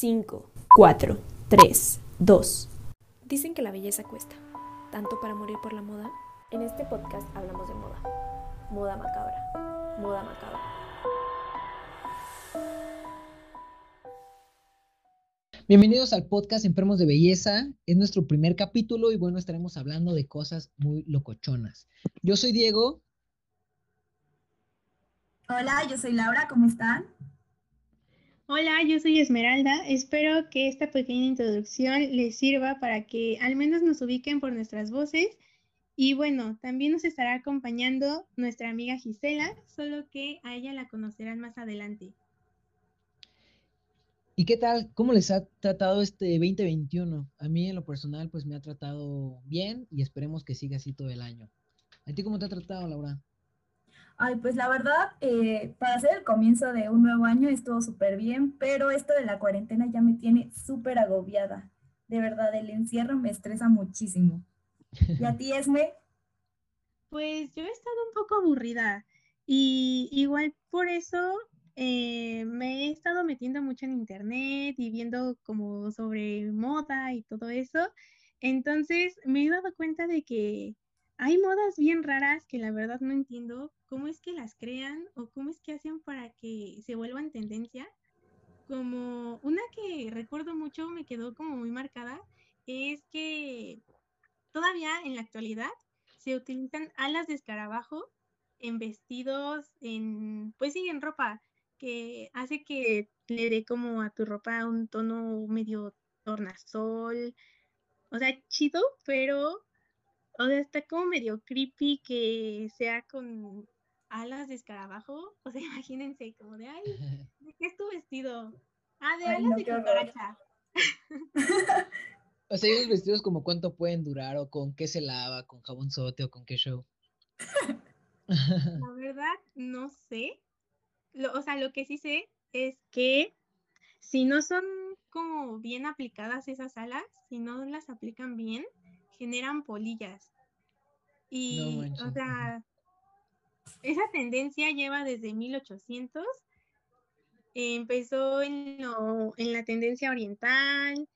5, 4, 3, 2. Dicen que la belleza cuesta, tanto para morir por la moda. En este podcast hablamos de moda. Moda macabra. Moda macabra. Bienvenidos al podcast Enfermos de Belleza. Es nuestro primer capítulo y bueno, estaremos hablando de cosas muy locochonas. Yo soy Diego. Hola, yo soy Laura, ¿cómo están? Hola, yo soy Esmeralda. Espero que esta pequeña introducción les sirva para que al menos nos ubiquen por nuestras voces. Y bueno, también nos estará acompañando nuestra amiga Gisela, solo que a ella la conocerán más adelante. ¿Y qué tal? ¿Cómo les ha tratado este 2021? A mí en lo personal pues me ha tratado bien y esperemos que siga así todo el año. ¿A ti cómo te ha tratado, Laura? Ay, pues la verdad, eh, para ser el comienzo de un nuevo año estuvo súper bien, pero esto de la cuarentena ya me tiene súper agobiada. De verdad, el encierro me estresa muchísimo. ¿Y a ti, Esme? Pues yo he estado un poco aburrida y igual por eso eh, me he estado metiendo mucho en internet y viendo como sobre moda y todo eso. Entonces me he dado cuenta de que hay modas bien raras que la verdad no entiendo cómo es que las crean o cómo es que hacen para que se vuelvan tendencia. Como una que recuerdo mucho, me quedó como muy marcada, es que todavía en la actualidad se utilizan alas de escarabajo en vestidos, en, pues sí, en ropa, que hace que le dé como a tu ropa un tono medio tornasol. O sea, chido, pero o sea, está como medio creepy que sea con alas de escarabajo. O sea, imagínense como de, ay, ¿de qué es tu vestido? Ah, de alas de cucaracha. o sea, esos vestidos como cuánto pueden durar o con qué se lava, con jabón sote o con qué show. La verdad, no sé. o sea, lo que sí sé es que si no son como bien aplicadas esas alas, si no las aplican bien, generan polillas. Y, o sea, esa tendencia lleva desde 1800. empezó en, en la tendencia oriental,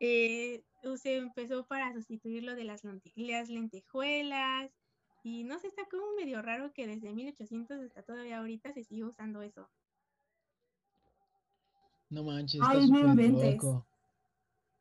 eh, se empezó para sustituir lo de las, las lentejuelas, y no sé, está como medio raro que desde 1800 hasta todavía ahorita se sigue usando eso. No manches, está súper loco.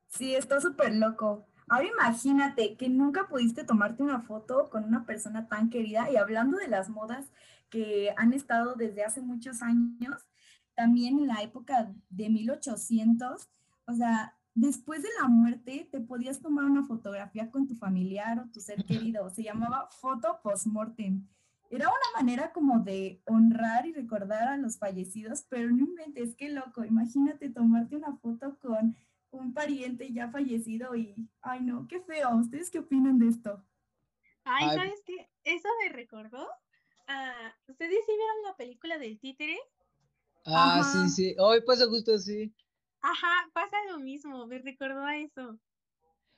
Sí, está súper loco. Ahora imagínate que nunca pudiste tomarte una foto con una persona tan querida y hablando de las modas que han estado desde hace muchos años, también en la época de 1800, o sea, después de la muerte te podías tomar una fotografía con tu familiar o tu ser querido, se llamaba foto post-mortem. Era una manera como de honrar y recordar a los fallecidos, pero no inventes, qué loco, imagínate tomarte una foto con un pariente ya fallecido y, ay no, qué feo. ¿Ustedes qué opinan de esto? Ay, ¿sabes qué? Eso me recordó. a ¿Ustedes sí vieron la película del títere? Ah, sí, sí. Hoy pasa justo así. Ajá, pasa lo mismo, me recordó a eso.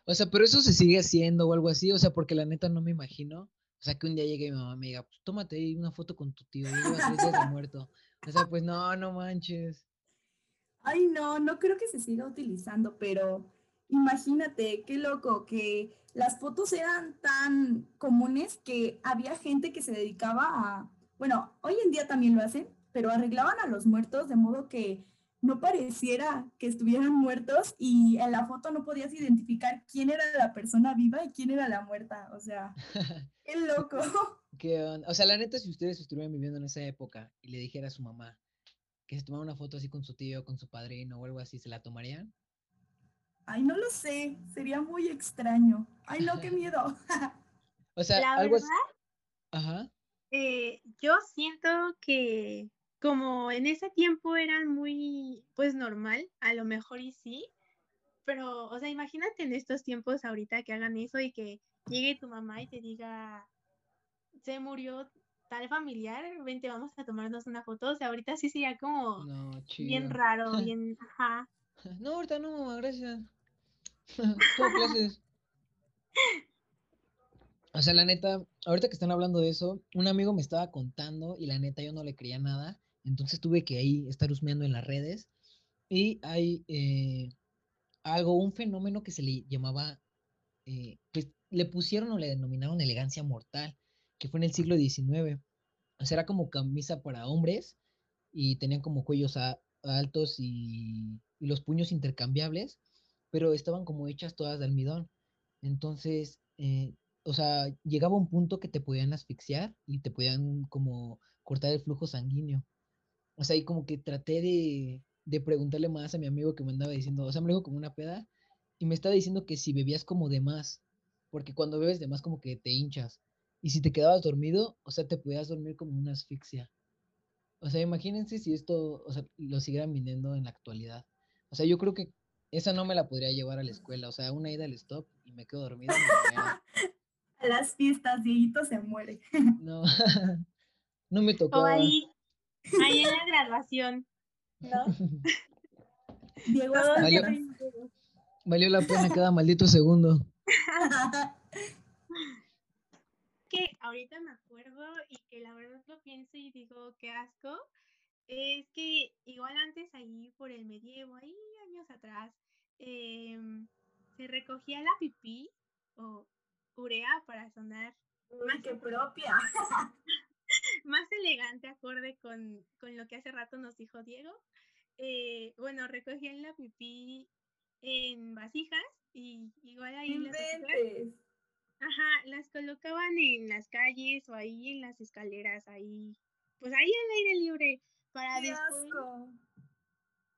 O sea, pero eso se sigue haciendo o algo así, o sea, porque la neta no me imagino. O sea, que un día llegue mi mamá y me diga, pues tómate ahí una foto con tu tío, lleva tres días de muerto. O sea, pues no, no manches. Ay, no, no creo que se siga utilizando, pero imagínate, qué loco, que las fotos eran tan comunes que había gente que se dedicaba a, bueno, hoy en día también lo hacen, pero arreglaban a los muertos de modo que no pareciera que estuvieran muertos y en la foto no podías identificar quién era la persona viva y quién era la muerta. O sea, qué loco. O sea, la neta, si ustedes estuvieran viviendo en esa época y le dijera a su mamá, que se tomara una foto así con su tío, con su padrino o algo así, ¿se la tomarían? Ay, no lo sé, sería muy extraño. Ay, no, qué miedo. o sea, algo verdad, Ajá. Eh, yo siento que como en ese tiempo eran muy, pues normal, a lo mejor y sí, pero, o sea, imagínate en estos tiempos ahorita que hagan eso y que llegue tu mamá y te diga, se murió tal familiar, vente, vamos a tomarnos una foto. O sea, ahorita sí sería como bien raro, bien, ajá. No, ahorita no, mamá, gracias. ¿Cómo clases? O sea, la neta, ahorita que están hablando de eso, un amigo me estaba contando y la neta yo no le creía nada. Entonces tuve que ahí estar husmeando en las redes. Y hay eh, algo, un fenómeno que se le llamaba, eh, pues le pusieron o le denominaron elegancia mortal, que fue en el siglo XIX. O sea, era como camisa para hombres y tenían como cuellos altos y, los puños intercambiables, pero estaban como hechas todas de almidón. Entonces, eh, o sea, llegaba un punto que te podían asfixiar y te podían como cortar el flujo sanguíneo. O sea, y como que traté de, de preguntarle más a mi amigo que me andaba diciendo, o sea, me dijo como una peda y me estaba diciendo que si bebías como de más, porque cuando bebes de más como que te hinchas. Y si te quedabas dormido, o sea, te podías dormir como una asfixia. O sea, imagínense si esto, o sea, lo siguieran viniendo en la actualidad. O sea, yo creo que esa no me la podría llevar a la escuela. O sea, una ida al stop y me quedo dormido. a las fiestas, Dieguito se muere. No, no me tocó. O ahí, ahí en la graduación, ¿no? Diego Valió- Valió la pena cada maldito segundo. Que ahorita me acuerdo y que la verdad lo pienso y digo, qué asco, es que igual antes ahí por el medievo, ahí años atrás, em, se recogía la pipí o urea para sonar Uy, qué propia. más elegante acorde con, con lo que hace rato nos dijo Diego. Eh, bueno, recogían la pipí en vasijas y igual ahí las Inventes. Ajá, las colocaban en las calles o ahí en las escaleras, ahí, pues ahí al aire libre, para Qué después, asco.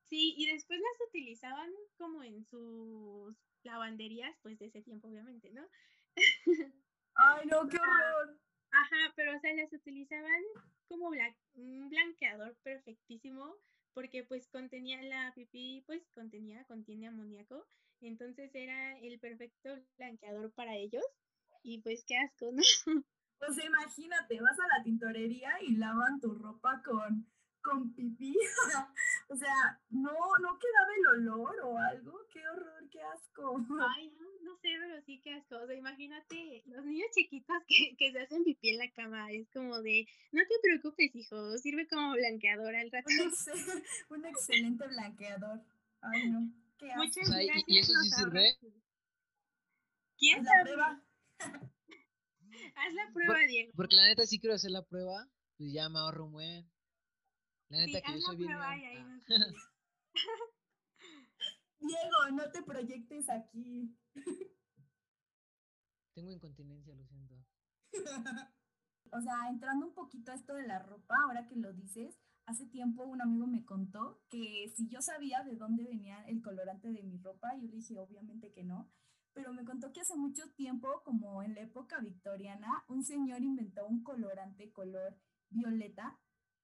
sí, y después las utilizaban como en sus lavanderías, pues de ese tiempo obviamente, ¿no? Ay, no, qué horror. Ajá, pero o sea, las utilizaban como bla- un blanqueador perfectísimo, porque pues contenía la pipí, pues contenía, contiene amoníaco, entonces era el perfecto blanqueador para ellos, y pues qué asco, ¿no? O sea, imagínate, vas a la tintorería y lavan tu ropa con, con pipí. o sea, no, no quedaba el olor o algo. Qué horror, qué asco. Ay, no, no sé, pero sí que asco. O sea, imagínate los niños chiquitos que, que se hacen pipí en la cama. Es como de, no te preocupes, hijo, sirve como blanqueador al rato. Un, ex- un excelente blanqueador. Ay, no. Qué asco. Muchas sea, ¿y- gracias. eso sí sirve? ¿Quién sabe? Haz la prueba, Diego. Porque la neta sí quiero hacer la prueba, pues ya me ahorro un buen. La Sí, neta que yo haz soy la bien prueba león. y ahí nos dices. Diego, no te proyectes aquí. Tengo incontinencia, lo siento. O sea, entrando un poquito a esto de la ropa, ahora que lo dices, hace tiempo un amigo me contó que si yo sabía de dónde venía el colorante de mi ropa, yo le dije obviamente que no, pero me contó que hace mucho tiempo, como en la época victoriana, un señor inventó un colorante color violeta,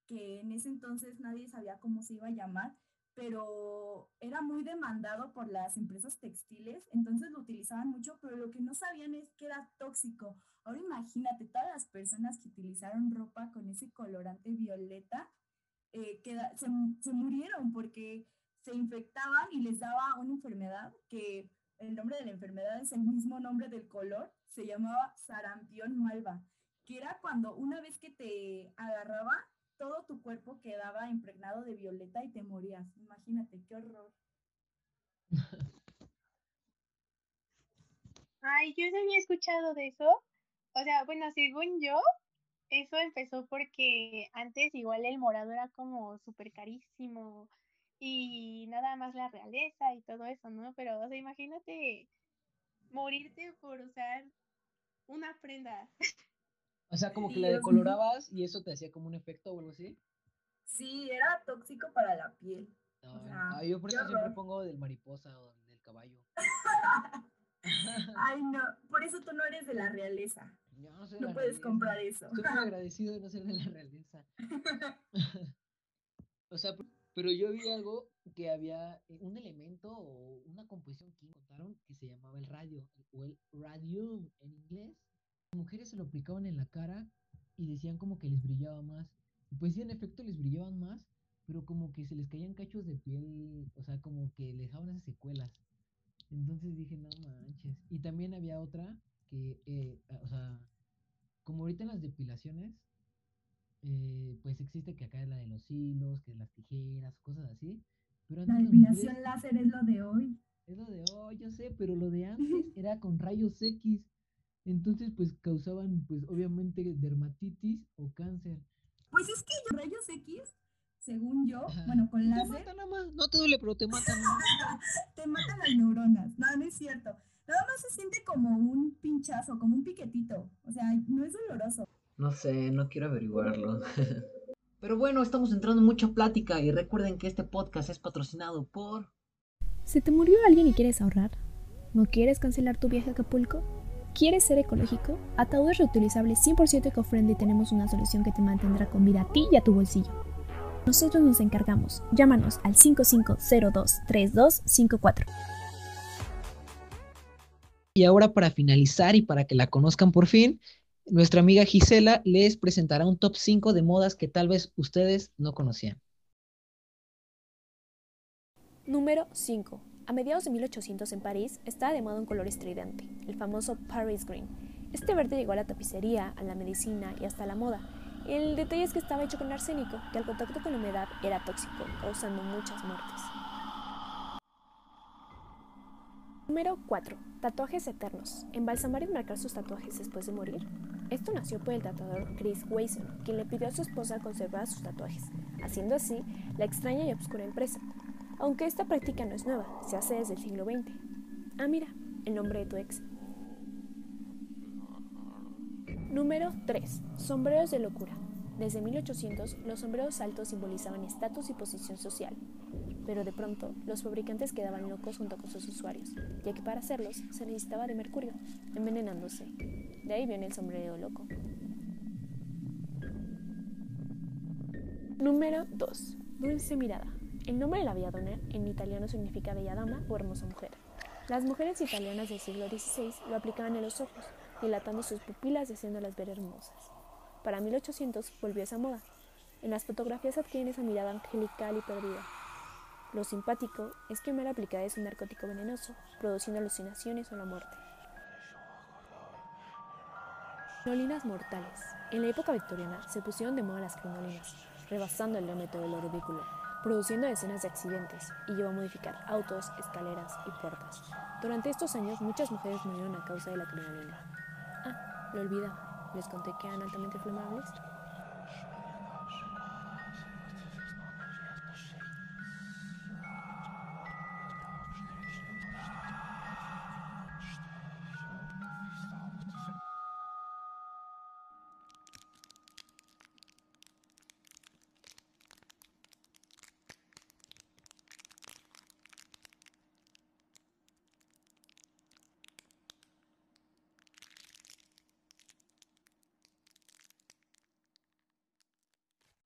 que en ese entonces nadie sabía cómo se iba a llamar, pero era muy demandado por las empresas textiles, entonces lo utilizaban mucho, pero lo que no sabían es que era tóxico. Ahora imagínate, todas las personas que utilizaron ropa con ese colorante violeta eh, se murieron porque se infectaban y les daba una enfermedad que el nombre de la enfermedad es el mismo nombre del color, se llamaba sarampión malva, que era cuando una vez que te agarraba, todo tu cuerpo quedaba impregnado de violeta y te morías. Imagínate, qué horror. Ay, yo no había escuchado de eso. O sea, bueno, según yo, eso empezó porque antes igual el morado era como súper carísimo y nada más la realeza y todo eso, ¿no? Pero, o sea, imagínate morirte por usar una prenda. O sea, como que Sí, la decolorabas y eso te hacía como un efecto o algo así. Sí, era tóxico para la piel. No, O sea, yo por eso siempre horror. pongo del mariposa o del caballo. Ay, no, por eso tú no eres de la realeza. Yo no soy No la puedes realeza. comprar eso. Estoy muy agradecido de no ser de la realeza. O sea, pero yo vi algo que había eh, un elemento o una composición que contaron que se llamaba el radio o el radium en inglés. Las mujeres se lo aplicaban en la cara y decían como que les brillaba más. Pues sí, en efecto les brillaban más, pero como que se les caían cachos de piel, o sea, como que le dejaban esas secuelas. Entonces dije, no manches. Y también había otra que, eh, o sea, como ahorita en las depilaciones, eh, pues existe que acá es la de los hilos, que las tijeras, cosas así. Pero La depilación mujeres- láser es lo de hoy. Es lo de hoy, yo sé, pero lo de antes era con rayos X. Entonces, pues causaban, pues obviamente, dermatitis o cáncer. Pues es que los rayos X, según yo, Ajá. bueno, con Te láser, matan nada más. No te duele, pero te más. te matan las neuronas. No, no es cierto. Nada más se siente como un pinchazo, como un piquetito. O sea, no es doloroso. No sé, no quiero averiguarlo. Pero bueno, estamos entrando en mucha plática y recuerden que este podcast es patrocinado por... ¿Se te murió alguien y quieres ahorrar? ¿No quieres cancelar tu viaje a Acapulco? ¿Quieres ser ecológico? Ataúdes reutilizables 100% eco-friendly tenemos una solución que te mantendrá con vida a ti y a tu bolsillo. Nosotros nos encargamos. Llámanos al 55023254. Y ahora, para finalizar y para que la conozcan por fin, nuestra amiga Gisela les presentará un top 5 de modas que tal vez ustedes no conocían. Número 5. A mediados de 1800 en París estaba de moda un color estridente, el famoso Paris Green. Este verde llegó a la tapicería, a la medicina y hasta a la moda. El detalle es que estaba hecho con arsénico, que al contacto con la humedad era tóxico, causando muchas muertes. Número 4. Tatuajes eternos. Embalsamar y marcar sus tatuajes después de morir. Esto nació por el tatuador Chris Weissen, quien le pidió a su esposa conservar sus tatuajes, haciendo así la extraña y obscura empresa. Aunque esta práctica no es nueva, se hace desde el siglo XX. Ah, mira, el nombre de tu ex. Número 3. Sombreros de locura. Desde 1800, los sombreros altos simbolizaban estatus y posición social. Pero de pronto, los fabricantes quedaban locos junto con sus usuarios, ya que para hacerlos se necesitaba de mercurio, envenenándose. De ahí viene el sombrero loco. Número 2. Dulce mirada. El nombre de la belladona en italiano significa bella dama o hermosa mujer. Las mujeres italianas del siglo XVI lo aplicaban en los ojos, dilatando sus pupilas y haciéndolas ver hermosas. Para 1800 volvió esa moda. En las fotografías adquieren esa mirada angelical y perdida. Lo simpático es que mal aplicada es un narcótico venenoso, produciendo alucinaciones o la muerte. Crinolinas mortales. En la época victoriana se pusieron de moda las crinolinas, rebasando el límite de lo ridículo, produciendo decenas de accidentes y llevó a modificar autos, escaleras y puertas. Durante estos años muchas mujeres murieron a causa de la crinolina. Ah, lo olvidaba. Les conté que eran altamente inflamables.